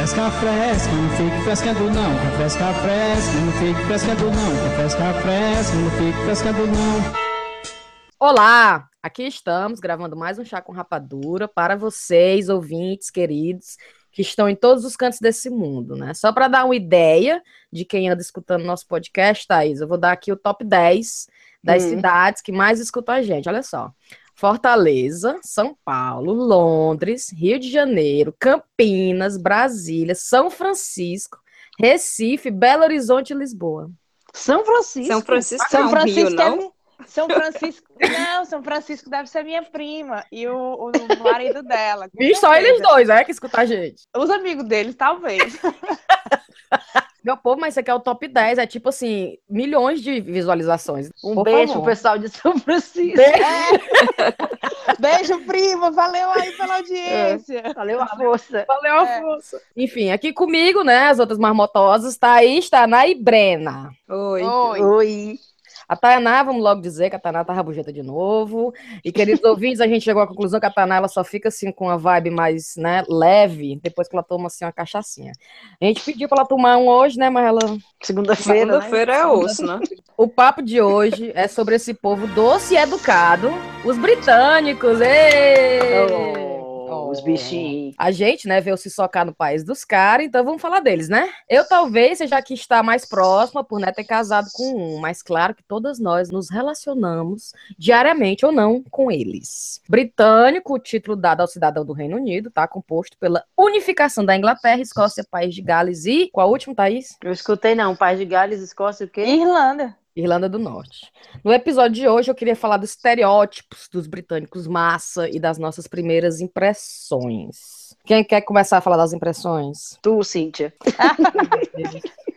fresca, fresca, não fique frescando não. Café fresca, fresca, não fique frescando não. Café fresca, fresca, não fique frescando não. Olá, aqui estamos gravando mais um Chá com Rapadura para vocês, ouvintes queridos, que estão em todos os cantos desse mundo, né? Só para dar uma ideia de quem anda escutando nosso podcast, Thaís, eu vou dar aqui o top 10 das Hum. cidades que mais escutam a gente. Olha só. Fortaleza, São Paulo, Londres, Rio de Janeiro, Campinas, Brasília, São Francisco, Recife, Belo Horizonte e Lisboa. São Francisco. São Francisco São não, Francisco Rio, é não? mi- São Francisco. Não, São Francisco deve ser minha prima e o, o marido dela. E só eles dois, é, que escutam a gente. Os amigos deles, talvez. Meu povo, mas isso aqui é o top 10, é tipo assim, milhões de visualizações. Um Por beijo favor. pro pessoal de São Francisco. Beijo, prima. Valeu aí pela audiência. Valeu a força. Valeu, É. Afonso. Enfim, aqui comigo, né, as outras marmotosas, Thaís, Taná e Brena. Oi. Oi. Oi. A Tainá, vamos logo dizer que a Tainá tá rabugenta de novo. E, queridos ouvintes, a gente chegou à conclusão que a Tainá ela só fica assim com uma vibe mais né, leve depois que ela toma assim uma cachaçinha. A gente pediu pra ela tomar um hoje, né, mas ela Segunda-feira, né? Segunda-feira é osso, né? O papo de hoje é sobre esse povo doce e educado, os britânicos. Ê! Oh, Os bichinhos. A gente, né, veio se socar no país dos caras, então vamos falar deles, né? Eu talvez seja que está mais próxima por né, ter casado com um, mas claro que todas nós nos relacionamos diariamente ou não com eles. Britânico, o título dado ao cidadão do Reino Unido, tá composto pela unificação da Inglaterra, Escócia, País de Gales e qual a última, Thaís? Eu escutei, não. Paz de Gales, Escócia, o quê? Irlanda. Irlanda do Norte. No episódio de hoje, eu queria falar dos estereótipos dos britânicos massa e das nossas primeiras impressões. Quem quer começar a falar das impressões? Tu, Cíntia.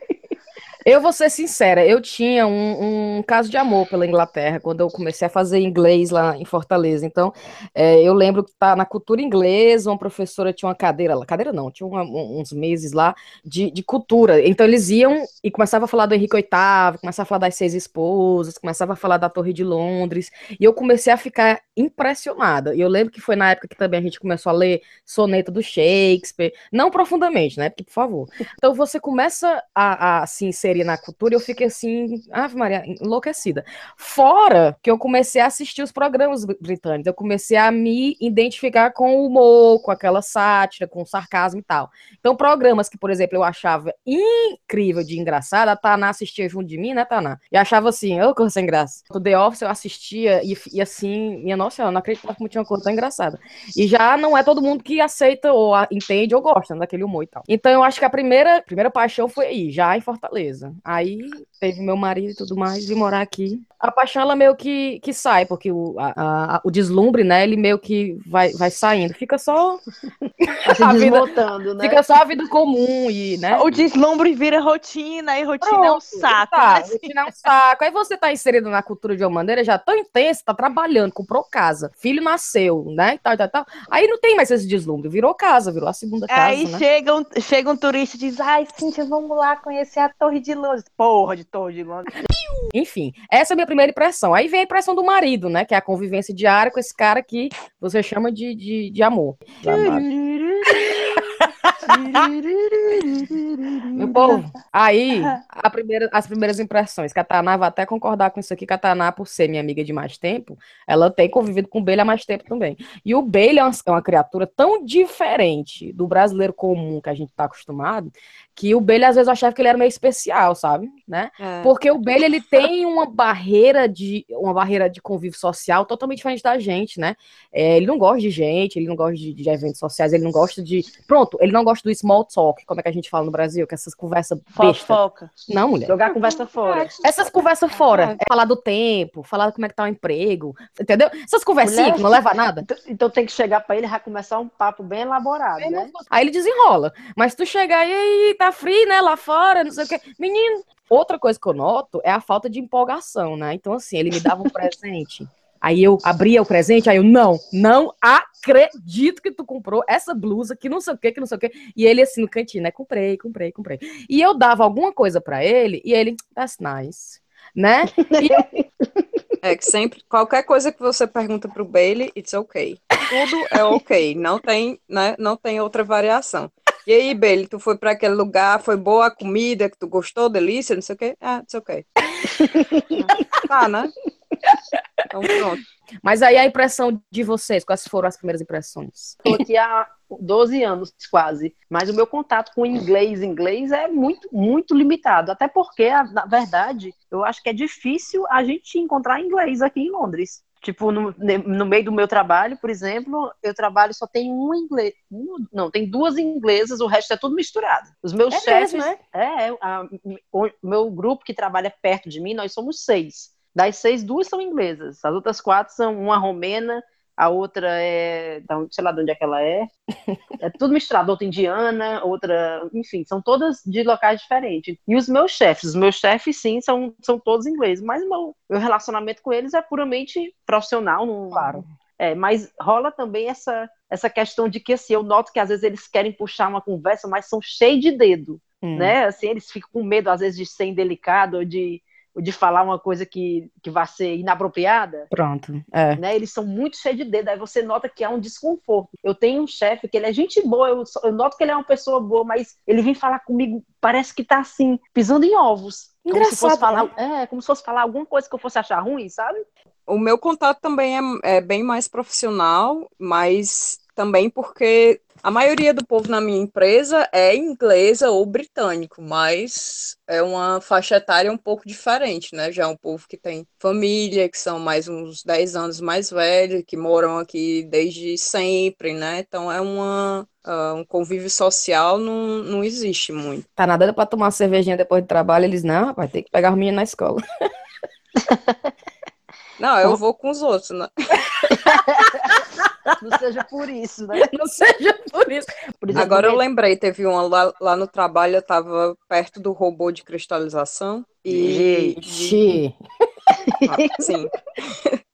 Eu vou ser sincera, eu tinha um, um caso de amor pela Inglaterra quando eu comecei a fazer inglês lá em Fortaleza. Então, é, eu lembro que tá na cultura inglesa, uma professora tinha uma cadeira lá, cadeira não, tinha uma- um- uns meses lá de, de cultura. Então, eles iam e começavam a falar do Henrique VIII, começavam a falar das seis esposas, começavam a falar da Torre de Londres, e eu comecei a ficar impressionada. E eu lembro que foi na época que também a gente começou a ler soneto do Shakespeare, não profundamente, né? Porque, por favor. Então você começa a, a se inserir na cultura eu fiquei assim, Ave Maria, enlouquecida. Fora que eu comecei a assistir os programas br- britânicos, eu comecei a me identificar com o humor, com aquela sátira, com o sarcasmo e tal. Então, programas que, por exemplo, eu achava incrível de engraçado, a Taná assistia junto de mim, né, Taná? E achava assim, ô, coisa sem graça. O The Office eu assistia e, e assim, minha nossa, eu não acreditava como tinha uma coisa tão engraçada. E já não é todo mundo que aceita ou entende ou gosta daquele humor e tal. Então eu acho que a primeira, primeira paixão foi aí, já em Fortaleza. Aí teve meu marido e tudo mais, vim morar aqui. A paixão, ela meio que, que sai, porque o, a- a- o deslumbre, né, ele meio que vai, vai saindo. Fica só, se A vida- né? fica só a vida comum e, né? O deslumbre vira rotina e rotina é um Pronto, saco. Tá, né? rotina é um saco. Aí você tá inserido na cultura de uma maneira já tão intensa, tá trabalhando, comprou casa, filho nasceu, né? E tal, tal, tal. Aí não tem mais esse deslumbre, virou casa, virou a segunda casa, Aí né? chega, um, chega um turista e diz: Ai, Cíntia, vamos lá conhecer a Torre de Londres. Porra de Torre de Londres. Enfim, essa é a minha primeira impressão. Aí vem a impressão do marido, né? Que é a convivência diária com esse cara que você chama de, de, de amor. Meu povo, aí primeira- as primeiras impressões, que a Taná vai até concordar com isso aqui, que a Taná, por ser minha amiga de mais tempo, ela tem convivido com o Bailey há mais tempo também. E o Bailey é uma, é uma criatura tão diferente do brasileiro comum que a gente tá acostumado, que o Bailey às vezes eu achava que ele era meio especial, sabe? Né? É. Porque o Bailey, ele tem uma barreira de uma barreira de convívio social totalmente diferente da gente, né? É, ele não gosta de gente, ele não gosta de, de eventos sociais, ele não gosta de. Pronto, ele não gosta do small talk, como é que a gente fala no Brasil, que essas conversas. Fofoca. Não, mulher. Jogar a conversa fora. Essas conversas fora, é falar do tempo, falar como é que tá o emprego, entendeu? Essas conversinhas que não leva a nada. Então, então tem que chegar pra ele e já começar um papo bem elaborado, né? Aí ele desenrola. Mas tu chegar aí, aí, tá frio, né, lá fora, não sei o quê. Menino, outra coisa que eu noto é a falta de empolgação, né? Então, assim, ele me dava um presente. Aí eu abria o presente, aí eu, não, não acredito que tu comprou essa blusa, que não sei o que, que não sei o que. E ele, assim, no cantinho, né? Comprei, comprei, comprei. E eu dava alguma coisa pra ele, e ele, that's nice. Né? É que sempre, qualquer coisa que você pergunta pro Bailey, it's okay. Tudo é ok, não tem, né, não tem outra variação. E aí, Beli, tu foi para aquele lugar, foi boa a comida, que tu gostou, delícia, não sei o quê? Ah, it's ok. tá, né? Então pronto. Mas aí a impressão de vocês, quais foram as primeiras impressões? Estou aqui há 12 anos quase, mas o meu contato com inglês, inglês é muito, muito limitado. Até porque, na verdade, eu acho que é difícil a gente encontrar inglês aqui em Londres. Tipo, no, no meio do meu trabalho, por exemplo, eu trabalho só tem um inglês. Um, não, tem duas inglesas, o resto é tudo misturado. Os meus É chefes. mesmo, é? É, a- o meu grupo que trabalha perto de mim, nós somos seis. Das seis, duas são inglesas. As outras quatro são uma romena, a outra é. Sei lá de onde é que ela é. É tudo misturado. Outra indiana, outra. Enfim, são todas de locais diferentes. E os meus chefes, os meus chefes, sim, são, são todos ingleses. Mas meu, meu relacionamento com eles é puramente profissional. Não, Claro. é, mas rola também essa, essa questão de que assim, eu noto que às vezes eles querem puxar uma conversa, mas são cheios de dedo Hum. né? Assim, eles ficam com medo, às vezes, de ser indelicado ou de, de falar uma coisa que, que vai ser inapropriada, Pronto. É. né? Eles são muito cheios de dedo, aí você nota que há um desconforto. Eu tenho um chefe que ele é gente boa, eu, só- eu noto que ele é uma pessoa boa, mas ele vem falar comigo, parece que tá assim, pisando em ovos. Como se fosse Engraçado, falar, é, como se fosse falar alguma coisa que eu fosse achar ruim, sabe? O meu contato também é, é bem mais profissional, mas também porque a maioria do povo na minha empresa é inglesa ou britânico, mas é uma faixa etária um pouco diferente, né? Já é um povo que tem família, que são mais uns 10 anos mais velhos, que moram aqui desde sempre, né? Então é uma, ah, um convívio social não, não existe muito. Tá nada pra tomar uma cervejinha depois do trabalho, eles, não, vai ter que pegar os meninos na escola. Não, eu vou com os outros, né? Não seja por isso, né? Não seja por isso. Por exemplo, Agora eu lembrei, teve uma lá, lá no trabalho, eu tava perto do robô de cristalização e, Xi. Ah, sim.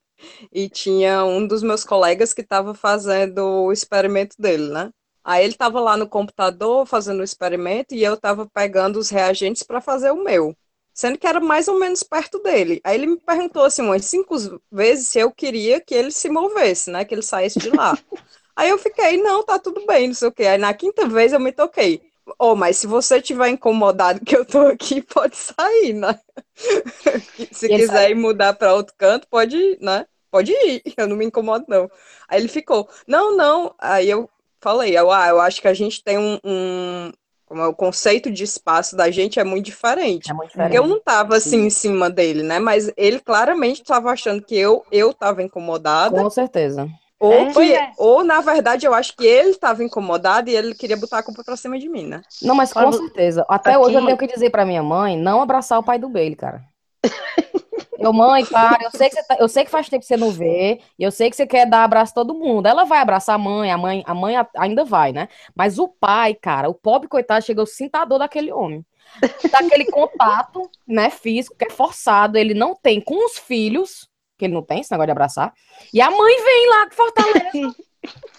E tinha um dos meus colegas que estava fazendo o experimento dele, né? Aí ele estava lá no computador fazendo o experimento e eu estava pegando os reagentes para fazer o meu, sendo que era mais ou menos perto dele. Aí ele me perguntou assim umas cinco vezes se eu queria que ele se movesse, né? Que ele saísse de lá. Aí eu fiquei, não, tá tudo bem, não sei o quê. Aí na quinta vez eu me toquei. Oh, mas se você tiver incomodado que eu tô aqui, pode sair, né? Se E quiser ir mudar para outro canto, pode ir, né? Pode ir, eu não me incomodo, não. Aí ele ficou, não, não. Aí eu falei, eu, ah, eu acho que a gente tem um, um- o conceito de espaço da gente é muito diferente. É muito Porque eu diferente. não tava assim em cima dele, né? Mas ele claramente estava achando que eu eu tava incomodada, Com certeza. ou É, que, é. ou na verdade eu acho que ele estava incomodado e ele queria botar a culpa pra cima de mim, né? Não, mas com Olha, certeza. Até aqui- hoje eu tenho que dizer pra minha mãe não abraçar o pai do Bailey, cara. Eu, mãe, para, eu sei que você tá- eu sei que faz tempo que você não vê, eu sei que você quer dar abraço a todo mundo. Ela vai abraçar a mãe, a mãe, a mãe ainda vai, né? Mas o pai, cara, o pobre coitado chegou sinto a dor daquele homem. Daquele contato, né, físico, que é forçado, ele não tem com os filhos, que ele não tem esse negócio de abraçar, e a mãe vem lá de Fortaleza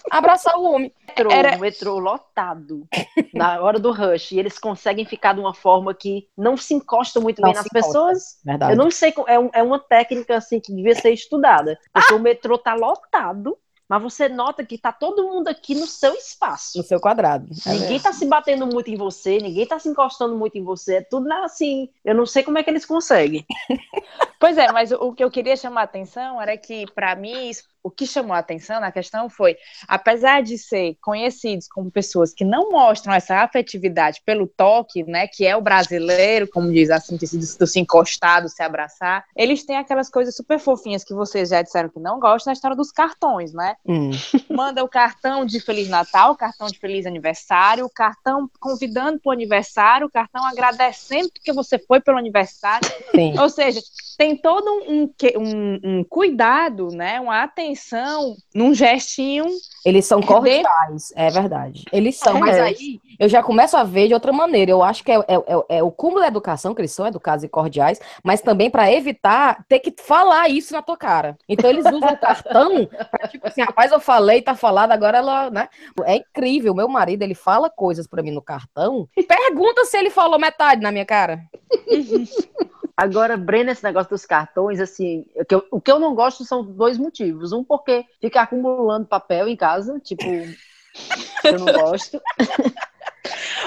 abraçar o homem. metrô, Era- um metrô lotado na hora do rush e eles conseguem ficar de uma forma que não se encosta muito Não bem nas encosta. pessoas. Verdade. Eu não sei, é, um- é uma técnica assim que devia ser estudada, porque o metrô tá lotado, mas você nota que tá todo mundo aqui no seu espaço. No seu quadrado. É Ninguém tá se batendo muito em você, ninguém tá se encostando muito em você, é tudo assim. Eu não sei como é que eles conseguem. Pois é, mas o, o que eu queria chamar a atenção era que, para mim, isso- o que chamou a atenção na questão foi, apesar de ser conhecidos como pessoas que não mostram essa afetividade pelo toque, né, que é o brasileiro, como diz assim, de, se- de se encostar, de se abraçar, eles têm aquelas coisas super fofinhas que vocês já disseram que não gostam, na história dos cartões, né? Hum. manda o cartão de Feliz Natal, o cartão de Feliz Aniversário, o cartão convidando para o aniversário, o cartão agradecendo porque você foi pelo aniversário. Sim. Ou seja, tem todo um, um um- cuidado, né? uma atenção num gestinho. Eles são cordiais, é verdade. Eles são, mas É. aí eu já começo a ver de outra maneira. Eu acho que é, é- é- é o cúmulo da educação, que eles são educados e cordiais, mas também para evitar ter que falar isso na tua cara. Então eles usam o cartão pra, tipo assim, rapaz, eu falei, tá falado, agora ela, né? É incrível. Meu marido, ele fala coisas para mim no cartão, pergunta se ele falou metade na minha cara. Agora, Breno, esse negócio dos cartões, assim, o que, eu, o que eu não gosto são dois motivos. Um, porque fica acumulando papel em casa, tipo, eu não gosto.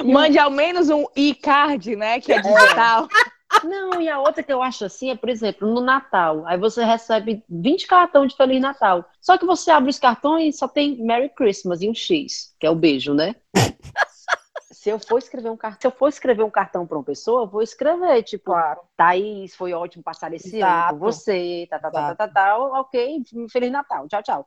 Mande ao menos um e-card, né? Que é digital. Não, e a outra que eu acho assim é, por exemplo, no Natal. Aí você recebe 20 cartões de Feliz Natal. Só que você abre os cartões e só tem Merry Christmas e um X, que é o beijo, né? Se eu for escrever um cartão, se eu for escrever um cartão para uma pessoa, eu vou escrever, tipo, Claro. Thaís, foi ótimo passar esse ano Exato. com você, tá, tá, tá, tá, tá, tá, ok, Feliz Natal, tchau, tchau.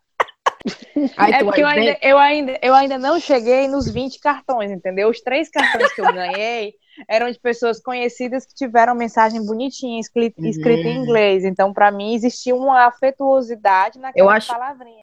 Aí É porque eu ver- ainda, eu, ainda, eu ainda não cheguei nos 20 cartões, entendeu? Os três cartões que eu ganhei eram de pessoas conhecidas que tiveram mensagem bonitinha, escri- escrita em inglês. Então, para mim, existia uma afetuosidade naquela Eu acho- palavrinha.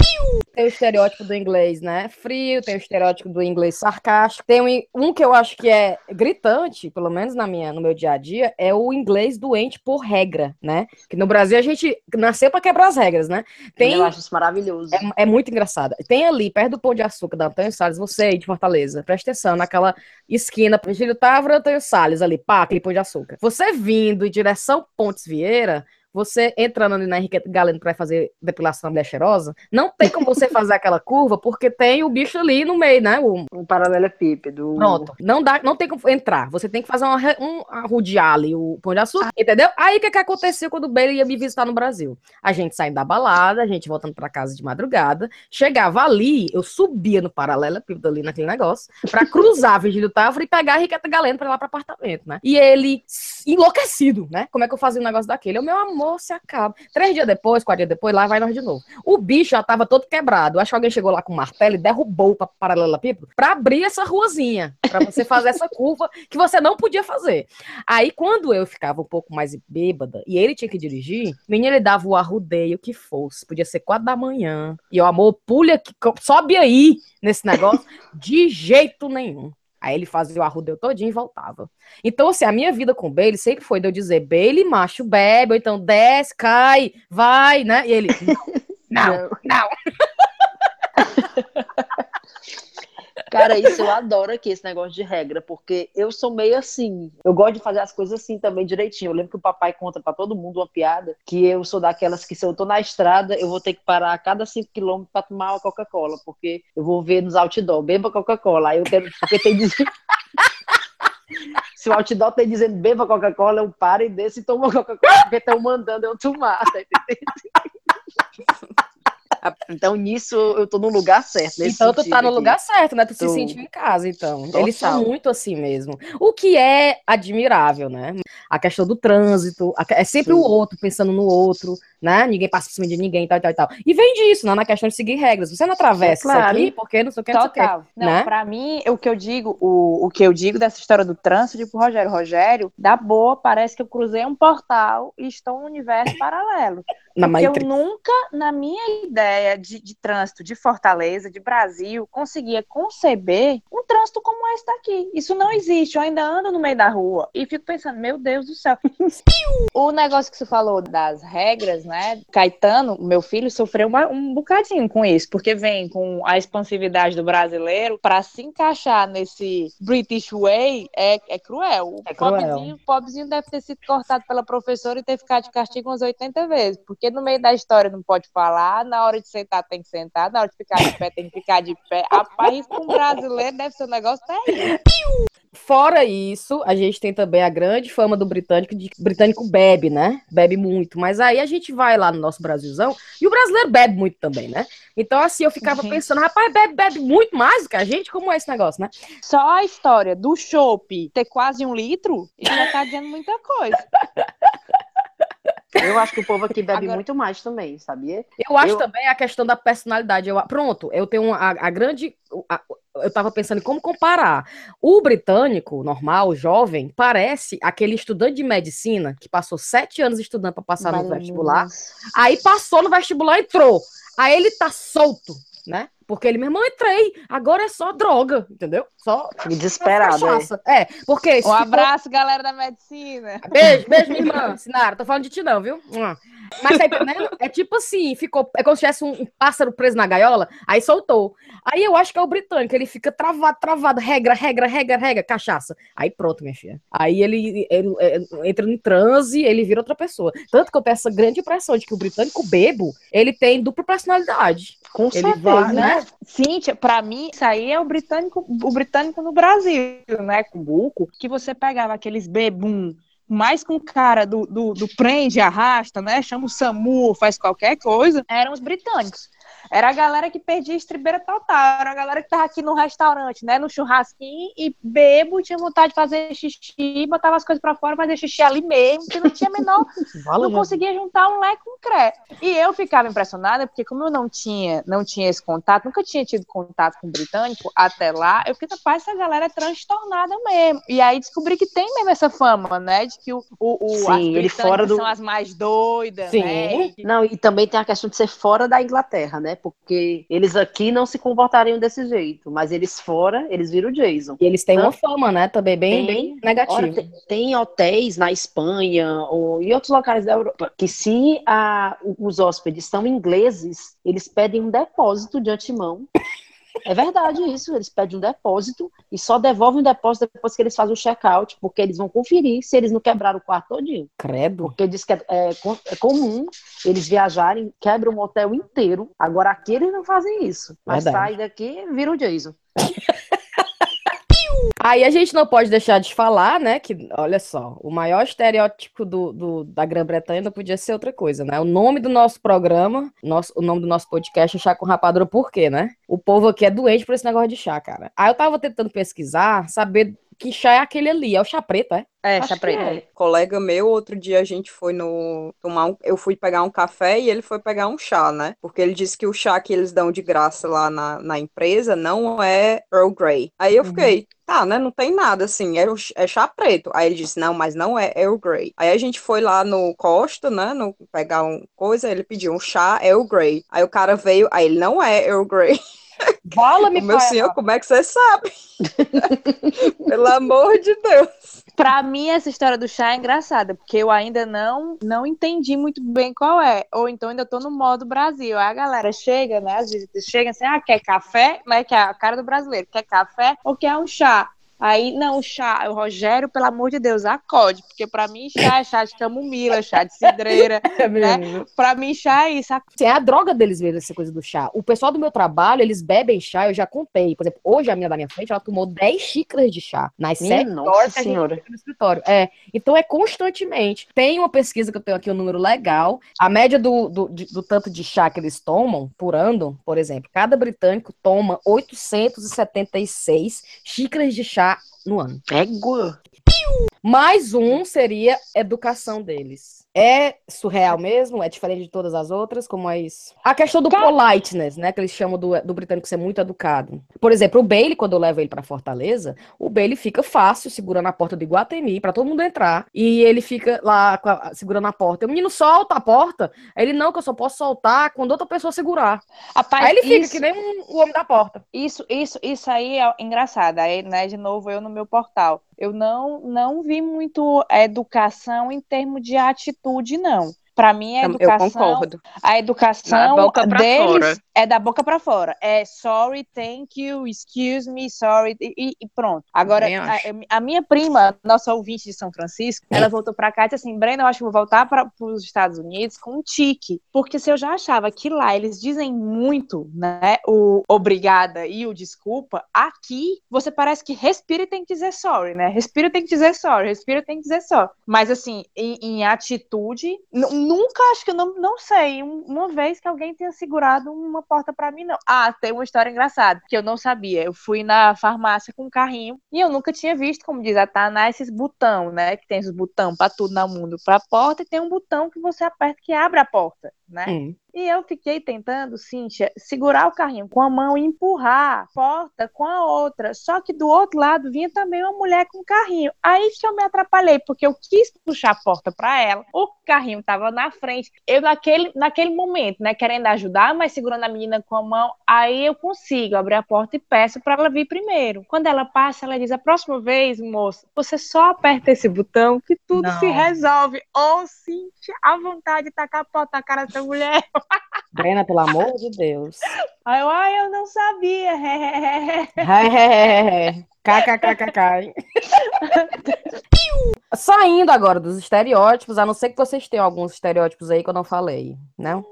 Tem o estereótipo do inglês, né? Frio, tem o estereótipo do inglês sarcástico. Tem um, um que eu acho que é gritante, pelo menos na minha, no meu dia a dia, é o inglês doente por regra, né? Que no Brasil a gente nasceu para quebrar as regras, né? Tem, Eu acho isso maravilhoso. é, é muito engraçado. Tem ali, perto do Pão de Açúcar da Antônio Salles, você aí de Fortaleza, presta atenção, naquela esquina, Virgílio Távora, Antônio Salles, ali, pá, aquele Pão de Açúcar. Você vindo em direção Pontes Vieira, você entrando ali na Henriqueta Galeno para fazer depilação da mulher cheirosa, não tem como você fazer aquela curva, porque tem o bicho ali no meio, né? O, Um paralelepípedo. Pronto. Não dá, não tem como entrar. Você tem que fazer uma, um arrodear ali o pão de açúcar, entendeu? Aí o que, que aconteceu quando o Bailey ia me visitar no Brasil? A gente saindo da balada, a gente voltando pra casa de madrugada, chegava ali, eu subia no paralelepípedo ali naquele negócio, pra cruzar a Virgílio Távora e pegar a Henriqueta Galeno pra ir lá pro apartamento, né? E ele enlouquecido, né? Como é que eu fazia um negócio daquele? O meu amor se acaba. Três dias depois, quatro dias depois, lá vai nós de novo. O bicho já tava todo quebrado. Acho que alguém chegou lá com um martelo e derrubou o pa- paralelepípedo pra abrir essa ruazinha, pra você fazer essa curva que você não podia fazer. Aí, quando eu ficava um pouco mais bêbada e ele tinha que dirigir, menino, ele dava o arrudeio que fosse. Podia ser quatro da manhã. E o amor, pulha, que sobe aí nesse negócio. De jeito nenhum. Aí ele fazia o arrudeio todinho e voltava. Então, assim, a minha vida com o Bailey sempre foi de eu dizer, Bailey, macho, bebe, ou então desce, cai, vai, né? E ele, não, não. Cara, isso eu adoro aqui, esse negócio de regra, porque eu sou meio assim. Eu gosto de fazer as coisas assim também direitinho. Eu lembro que o papai conta pra todo mundo uma piada que eu sou daquelas que se eu tô na estrada, eu vou ter que parar a cada 5 quilômetros pra tomar uma Coca-Cola, porque eu vou ver nos outdoor, beba Coca-Cola. Aí eu quero, porque tem. Se o outdoor tem dizendo beba Coca-Cola, eu paro e desço e tomo Coca-Cola, porque estão mandando eu tomar, tá? Então, nisso, eu tô no lugar certo. Então tu tá no aqui. lugar certo, né? Tu se Tô. sentiu em casa, então. Total. Eles são muito assim mesmo. O que é admirável, né? A questão do trânsito, a é sempre Sim. o outro pensando no outro, né? Ninguém passa por cima de ninguém, tal, tal, tal. E vem disso, né? Na questão de seguir regras. Você não atravessa claro. isso aqui porque não sei o que, não sei o que. Não, né? pra mim, o que eu digo, o, o que eu digo dessa história do trânsito, eu digo pro Rogério, Rogério, da boa, parece que eu cruzei um portal e estou num universo paralelo. Na Porque eu nunca, na minha ideia de, de trânsito de Fortaleza, de Brasil, conseguia conceber um trânsito como esse daqui. Isso não existe. Eu ainda ando no meio da rua e fico pensando, meu Deus do céu. o negócio que você falou das regras, né? Caetano, meu filho, sofreu uma- um bocadinho com isso, porque vem com a expansividade do brasileiro para se encaixar nesse British way é, é cruel. O É cruel. pobrezinho, o pobrezinho deve ter sido cortado pela professora e ter ficado de castigo umas 80 vezes, porque no meio da história não pode falar, na hora de sentar tem que sentar, na hora de ficar de pé tem que ficar de pé. Rapaz, com um brasileiro deve ser um negócio terrível. Fora isso, a gente tem também a grande fama do britânico, de que o britânico bebe, né? Bebe muito. Mas aí a gente vai lá no nosso Brasilzão e o brasileiro bebe muito também, né? Então, assim, eu ficava Uhum. pensando, rapaz, bebe, bebe muito mais do que a gente? Como é esse negócio, né? Só a história do chopp ter quase um litro, isso já tá dizendo muita coisa. Eu acho que o povo aqui bebe Agora- muito mais também, sabia? Eu acho Eu- também a questão da personalidade. Eu, pronto, eu tenho uma- a, a grande. a- eu tava pensando em como comparar. O britânico, normal, jovem, parece aquele estudante de medicina que passou sete anos estudando para passar no Valeu, vestibular. Deus. Aí passou no vestibular, entrou. Aí ele tá solto, né? Porque ele, meu irmão, entrei. Agora é só droga, entendeu? Só Fico desesperado. é. É, porque. Um for- abraço, galera da medicina. Beijo, beijo, minha irmã. Sinara, tô falando de ti não, viu? Mas tá entendendo? É tipo assim, ficou. É como se tivesse um, um pássaro preso na gaiola, aí soltou. Aí eu acho que é o britânico, ele fica travado, travado, regra, regra, regra, regra, cachaça. Aí pronto, minha filha. Aí ele, ele, ele entra em transe, ele vira outra pessoa. Tanto que eu tenho essa grande impressão de que o britânico bebo, ele tem dupla personalidade. Com Ele certeza. vai, né? Né? Cíntia, pra mim, isso aí é o britânico, o britânico no Brasil, né? Com o buco, que você pegava aqueles bebum mais com cara do, do, do prende, arrasta, né? Chama o SAMU, faz qualquer coisa, eram os britânicos. Era a galera que perdia a estribeira total, era a galera que tava aqui no restaurante, né? No churrasquinho e bebo, tinha vontade de fazer xixi, botava as coisas pra fora, fazer xixi ali mesmo, que não tinha menor não conseguia juntar um lé com cré. E eu ficava impressionada, porque como eu não tinha, não tinha esse contato, nunca tinha tido contato com o britânico até lá, eu fiquei, rapaz, essa galera é transtornada mesmo. E aí descobri que tem mesmo essa fama, né? De que o, o, Sim, as ele fora do- são as mais doidas, Sim. né? Não, e também tem a questão de ser fora da Inglaterra, né? Porque eles aqui não se comportariam desse jeito, mas eles fora, eles viram o Jason. E eles têm Não. uma fama, né? Também bem, Tem. bem negativa. Ora, tem, tem hotéis na Espanha ou em outros locais da Europa que se a- os hóspedes são ingleses, eles pedem um depósito de antemão. É verdade isso, eles pedem um depósito e só devolvem o depósito depois que eles fazem o check-out, porque eles vão conferir se eles não quebraram o quarto todinho. Credo. Porque diz que é, é é comum eles viajarem, quebram o hotel inteiro. Agora aqui eles não fazem isso. Mas Verdade. sai daqui vira o Jason. Aí a gente não pode deixar de falar, né? Que, olha só, o maior estereótipo do, do- da Grã-Bretanha não podia ser outra coisa, né? O nome do nosso programa, nosso, o nome do nosso podcast é Chá com Rapadura, por quê, né? O povo aqui é doente por esse negócio de chá, cara. Aí eu tava tentando pesquisar, saber que chá é aquele ali, é o chá preto, é? É, Acho chá preto. é. colega meu, outro dia a gente foi no tomar um, eu fui pegar um café e ele foi pegar um chá, né? Porque ele disse que o chá que eles dão de graça lá na, na empresa não é Earl Grey. Aí eu fiquei, tá, né? Não tem nada assim, é, é chá preto. Aí ele disse, não, mas não é Earl Grey. Aí a gente foi lá no Costa, né? No, pegar um coisa, ele pediu um chá Earl Grey. Aí o cara veio, aí ele não é Earl Grey. Vala-me, O meu pai. senhor, como é que você sabe? Pelo amor de Deus. Pra mim, essa história do chá é engraçada, porque eu ainda não não entendi muito bem qual é. Ou então ainda tô no modo Brasil. Aí a galera chega, né? Às vezes chega assim, ah, quer café? Né? Que é a cara do brasileiro. Quer café ou quer um chá? Aí, não, chá, o Rogério, pelo amor de Deus, acode, porque pra mim chá é chá de camomila, chá de cidreira, É né? Pra mim chá é isso. Assim, é a droga deles mesmo, essa coisa do chá. O pessoal do meu trabalho, eles bebem chá, eu já contei. Por exemplo, hoje a minha da minha frente, ela tomou 10 xícaras de chá nas Minha sete nossa horas senhora. fica no escritório. É, então é constantemente. Tem uma pesquisa que eu tenho aqui, um número legal. A média do, do, de- do tanto de chá que eles tomam por ano, por exemplo, cada britânico toma 876 xícaras de chá no ano. Égua. Mais um seria educação deles. É surreal mesmo? É diferente de todas as outras? Como é isso? A questão do politeness, né? Que eles chamam do, do britânico ser muito educado. Por exemplo, o Bailey, quando eu levo ele pra Fortaleza, o Bailey fica fácil segurando a porta do Iguatemi pra todo mundo entrar. E ele fica lá segurando a porta. E o menino solta a porta. Ele, não, que eu só posso soltar quando outra pessoa segurar. Rapaz, Aí ele fica isso- que nem um- o homem da porta. Isso, isso, isso aí é engraçado. Aí, né, de novo, eu no meu portal. Eu não, não vi muito educação em termos de atitude, não. Para mim, a Eu educação, concordo. a educação Da boca pra deles fora. é da boca para fora. É sorry, thank you, excuse me, sorry e, e pronto. Agora, a, a minha prima, nossa ouvinte de São Francisco, ela voltou para cá e disse assim: Brenda, eu acho que vou voltar para os Estados Unidos com um tique, porque se eu já achava que lá eles dizem muito, né, o obrigada e o desculpa, aqui você parece que respira e tem que dizer sorry, né? Respira e tem que dizer sorry, respira e tem que dizer sorry. Mas assim, em, em atitude, nunca acho que eu não, não sei, um- uma vez que alguém tenha segurado uma porta pra mim, não. Ah, tem uma história engraçada que eu não sabia. Eu fui na farmácia com um carrinho e eu nunca tinha visto, como diz a Tana, esses botão, né? Que tem esses botão pra tudo no mundo, pra porta, e tem um botão que você aperta que abre a porta. Né? Hum. E eu fiquei tentando, Cíntia, segurar o carrinho com a mão e empurrar a porta com a outra. Só que do outro lado vinha também uma mulher com o carrinho. Aí que eu me atrapalhei, porque eu quis puxar a porta para ela, o carrinho estava na frente. Eu, naquele, naquele momento, né, querendo ajudar, mas segurando a menina com a mão, aí eu consigo abrir a porta e peço para ela vir primeiro. Quando ela passa, ela diz: a próxima vez, moça, você só aperta esse botão que tudo Não. se resolve. Ô, Cíntia, a vontade de tacar a porta na cara dessa mulher. Brena, pelo amor de Deus. Aí eu, ai, eu não sabia. KKKKK. Saindo agora dos estereótipos, a não ser que vocês tenham alguns estereótipos aí que eu não falei, né?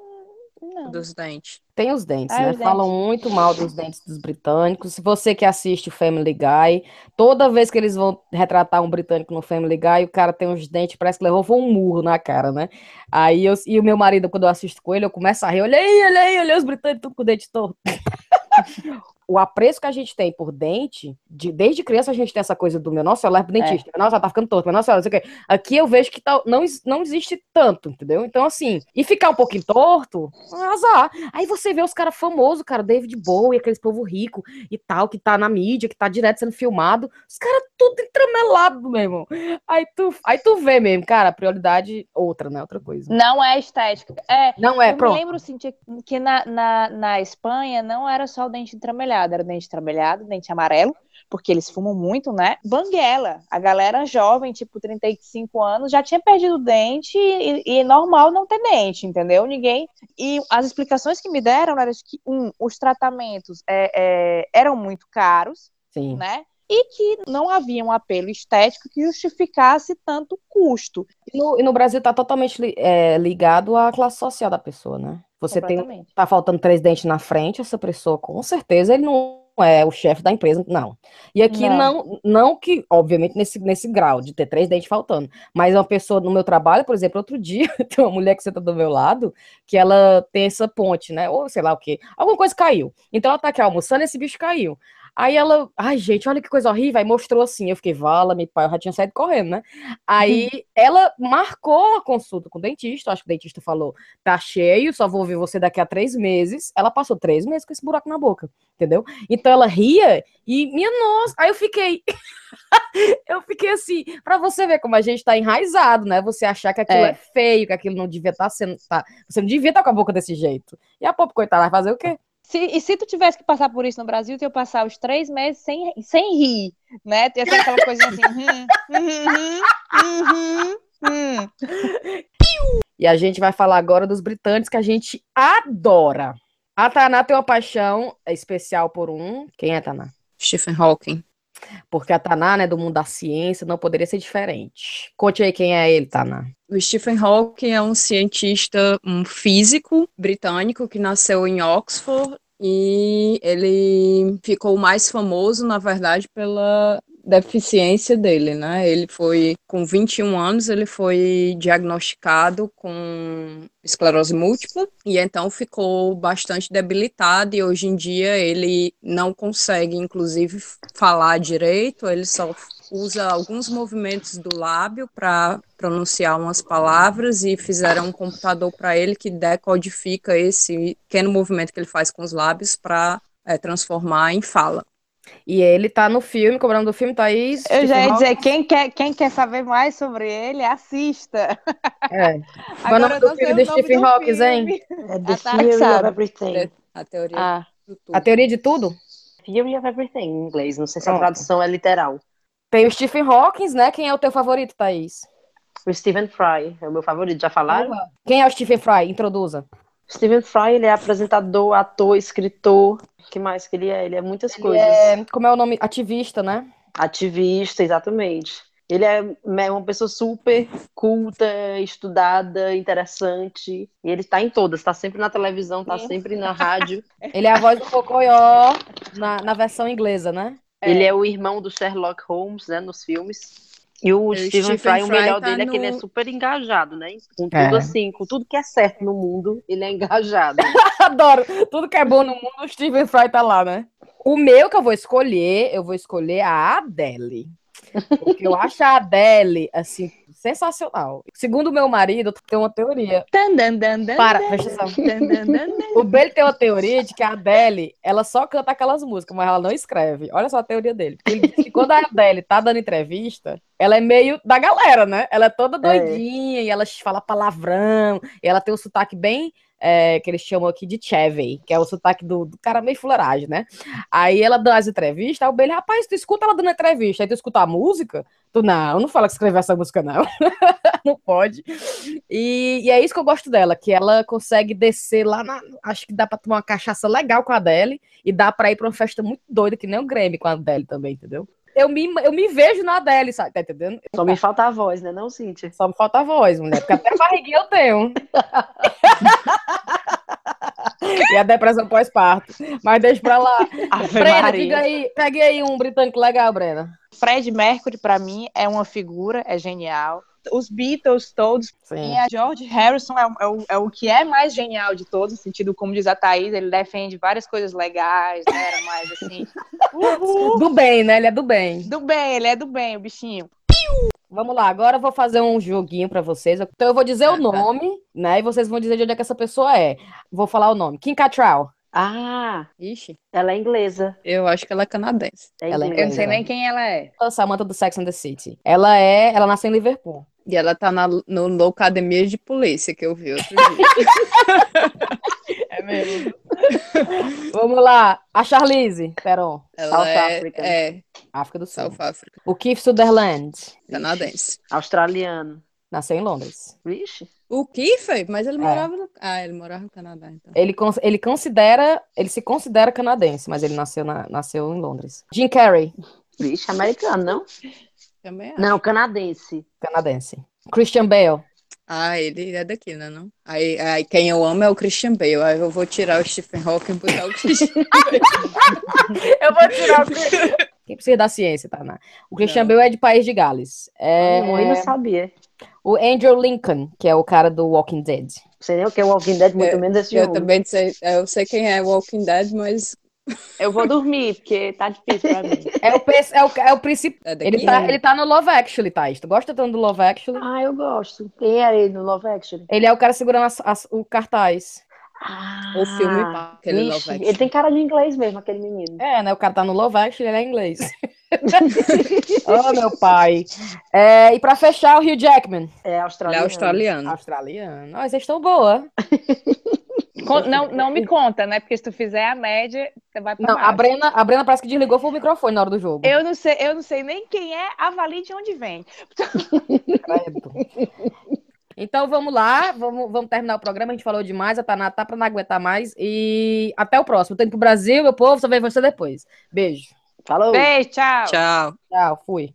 Não. Dos dentes. Tem os dentes, Ah, né? os dentes. Falam muito mal dos dentes dos britânicos. Se você que assiste o Family Guy, toda vez que eles vão retratar um britânico no Family Guy, o cara tem uns dentes, parece que levou um murro na cara, né? Aí eu, e o meu marido, quando eu assisto com ele, eu começo a rir, olha aí, olha aí, olha aí os britânicos tudo com o dente torto. o apreço que a gente tem por dente, de- desde criança a gente tem essa coisa do meu, nossa, eu levo pro dentista, meu, nossa, ela tá ficando torto, meu, nossa, não sei o quê. Aqui eu vejo que tá- não, não existe tanto, entendeu? Então, assim, e ficar um pouquinho torto, azar. Aí você vê os caras famosos, cara, David Bowie, aqueles povo rico e tal, que tá na mídia, que tá direto sendo filmado, os caras tudo entremelado, meu irmão. Aí tu, aí tu vê mesmo, cara, a prioridade outra, né? Outra coisa. Não é estética. É, Não é, eu pronto. me lembro, Cintia, que na, na, na Espanha não era só o dente entremelhado, era o dente entremelhado, dente amarelo, porque eles fumam muito, né? Banguela. A galera jovem, tipo 35 anos, já tinha perdido o dente e, e é normal não ter dente, entendeu? Ninguém. E as explicações que me deram eram que, um, os tratamentos é, é, eram muito caros, Sim. né? E que não havia um apelo estético que justificasse tanto custo. E no, e no Brasil tá totalmente é, ligado à classe social da pessoa, né? Você tem, tá faltando três dentes na frente, essa pessoa, com certeza, ele não é o chefe da empresa, não. E aqui não, não, que, obviamente, nesse, nesse grau de ter três dentes faltando, mas uma pessoa no meu trabalho, por exemplo, outro dia, tem uma mulher que senta do meu lado, que ela tem essa ponte, né? Ou sei lá o quê. Alguma coisa caiu. Então ela tá aqui almoçando e esse bicho caiu. Aí ela, ai gente, olha que coisa horrível, aí mostrou assim, eu fiquei, vala, meu pai, eu já tinha saído correndo, né? Aí ela marcou a consulta com o dentista, acho que o dentista falou, tá cheio, só vou ver você daqui a três meses. Ela passou três meses com esse buraco na boca, entendeu? Então ela ria e, minha nossa, aí eu fiquei, eu fiquei assim, pra você ver como a gente tá enraizado, né? Você achar que aquilo é, É. feio, que aquilo não devia estar sendo, tá, você não devia estar com a boca desse jeito. E a pobre coitada vai fazer o quê? Se, e se tu tivesse que passar por isso no Brasil, tu ia passar os três meses sem, sem rir, né? Tu ia ser aquela coisinha assim. hum, hum, hum, hum, hum. E a gente vai falar agora dos britânicos que a gente adora. A Taná tem uma paixão especial por um. Quem é Taná? Stephen Hawking. Porque a Taná, né, do mundo da ciência, não poderia ser diferente. Conte aí quem é ele, Taná. O Stephen Hawking é um cientista, um físico britânico que nasceu em Oxford e ele ficou mais famoso, na verdade, pela deficiência dele, né? Ele foi, com 21 anos, ele foi diagnosticado com esclerose múltipla e então ficou bastante debilitado e hoje em dia ele não consegue, inclusive, falar direito, ele só usa alguns movimentos do lábio para pronunciar umas palavras e fizeram um computador para ele que decodifica esse pequeno movimento que ele faz com os lábios para transformar em fala. E ele tá no filme, cobrando do filme, Thaís. Eu já ia dizer, quem quer, quem quer saber mais sobre ele, assista. É. Qual é o nome eu do filme do nome Stephen Hawking, hein? É The Theory of Everything. A teoria Ah, do tudo. A teoria de tudo? Theory of Everything, em inglês. Não sei se a tradução é literal. Tem o Stephen Hawking, né? Quem é o teu favorito, Thaís? O Stephen Fry é o meu favorito. Já falaram? Quem é o Stephen Fry? Introduza. Stephen Fry, ele é apresentador, ator, escritor. O que mais que ele é? Ele é muitas Ele coisas. é, como é o nome? Ativista, né? Ativista, exatamente. Ele é uma pessoa super culta, estudada, interessante. E ele tá em todas, tá sempre na televisão, tá Sim. sempre na rádio. Ele é a voz do Cocoyó na, na versão inglesa, né? Ele é o irmão do Sherlock Holmes, né, nos filmes. E o E o Stephen, Stephen Fry, o melhor tá dele é que ele é no- super engajado, né? Com tudo É. assim, com tudo que é certo no mundo, ele é engajado. Adoro. Tudo que é bom no mundo, o Stephen Fry tá lá, né? O meu que eu vou escolher, eu vou escolher a Adele. Porque eu acho a Adele, assim, sensacional. Segundo o meu marido, tem uma teoria. Para, presta atenção. O Bale tem uma teoria de que a Adele, ela só canta aquelas músicas, mas ela não escreve. Olha só a teoria dele. Ele diz que quando a Adele tá dando entrevista, ela é meio da galera, né? Ela é toda doidinha e ela fala palavrão, e ela tem um sotaque bem. É, que eles chamam aqui de Chevy, que é o sotaque do, do cara meio fuleiragem, né? Aí ela dá as entrevistas, aí o Bale, rapaz, tu escuta ela dando entrevista, aí tu escuta a música, tu não, não fala que escreveu essa música, não. não pode. E, e é isso que eu gosto dela, que ela consegue descer lá na. Acho que dá pra tomar uma cachaça legal com a Adele e dá pra ir pra uma festa muito doida, que nem o Grammy com a Adele também, entendeu? Eu me, eu me vejo na Adele, sabe? Tá entendendo? Só me falta a voz, né, não, Cíntia? Só me falta a voz, mulher, porque até barriguinha eu tenho. e a depressão pós-parto. Mas deixa pra lá. Brena, diga aí, pegue aí um britânico legal, Brena. Fred Mercury, pra mim, é uma figura, é genial. Os Beatles todos, Sim. e a George Harrison é, o- é o, é o que é mais genial de todos, no sentido, como diz a Thaís, ele defende várias coisas legais, né? Era mais assim. Uhul. Do bem, né? Ele é do bem. Do bem, ele é do bem, o bichinho. Vamos lá, agora eu vou fazer um joguinho pra vocês. Então eu vou dizer Ah, o tá. nome, né? E vocês vão dizer de onde é que essa pessoa é. Vou falar o nome. Kim Cattrall. Ah, Ixi, ela é inglesa. eu acho que ela é canadense. É Ela é inglesa. Eu não sei nem quem ela é. A Samantha do Sex and the City. Ela é, ela nasceu em Liverpool. E ela tá na, no, Academia de Polícia, que eu vi outro dia. É mesmo. Vamos lá. A Charlize Theron, Ela South é, Africa. é África do Sul. South Africa, O Keith Sutherland canadense. Australiano. nasceu em Londres. Vixe. O que foi? Mas ele É. morava no... Ah, ele morava no Canadá, então. Ele, cons- ele considera, ele se considera canadense, mas ele nasceu, na- nasceu em Londres. Jim Carrey, Vixe, americano, não? Também acho. Não, canadense. canadense. Christian Bale, Ah, ele é daqui, né, não? Aí, aí quem eu amo é o Christian Bale. Aí eu vou tirar o Stephen Hawking e botar o Christian Eu vou tirar o Quem precisa da ciência, tá? né? O Christian Não. Bale é de País de Gales. É, mãe não sabia. O Andrew Lincoln, que é o cara do Walking Dead. Não sei nem o que é o Walking Dead, muito Eu- menos esse Eu jogo. também sei, eu sei quem é Walking Dead, mas Eu vou dormir, porque tá difícil pra mim. É o, é o, é o princípio. é. Ele tá, ele tá no Love Actually, Thaís. Tu gosta tanto do Love Actually? Ah, eu gosto. Quem é ele no Love Actually? Ele é o cara segurando as- as- o cartaz. Ah, O filme, aquele Love vixe, Actually. ele tem cara de inglês mesmo, aquele menino. É, né? O cara tá no Love Actually, ele é inglês. oh, meu pai. É, e pra fechar, o Hugh Jackman. É Ele é australiano. australiano. Australiano. Vocês estão boa. Não, não me conta, né? Porque se tu fizer a média, você vai pra Não, a. Brena, a Brena parece que desligou foi o microfone na hora do jogo. Eu não sei, eu não sei nem quem é, avalie de onde vem. Então vamos lá, vamos, vamos terminar o programa. A gente falou demais, a Taná tá pra não aguentar mais. E até o próximo. Tô indo pro Brasil, meu povo, só vejo você depois. Beijo. Falou. Beijo, tchau. Tchau. Tchau, fui.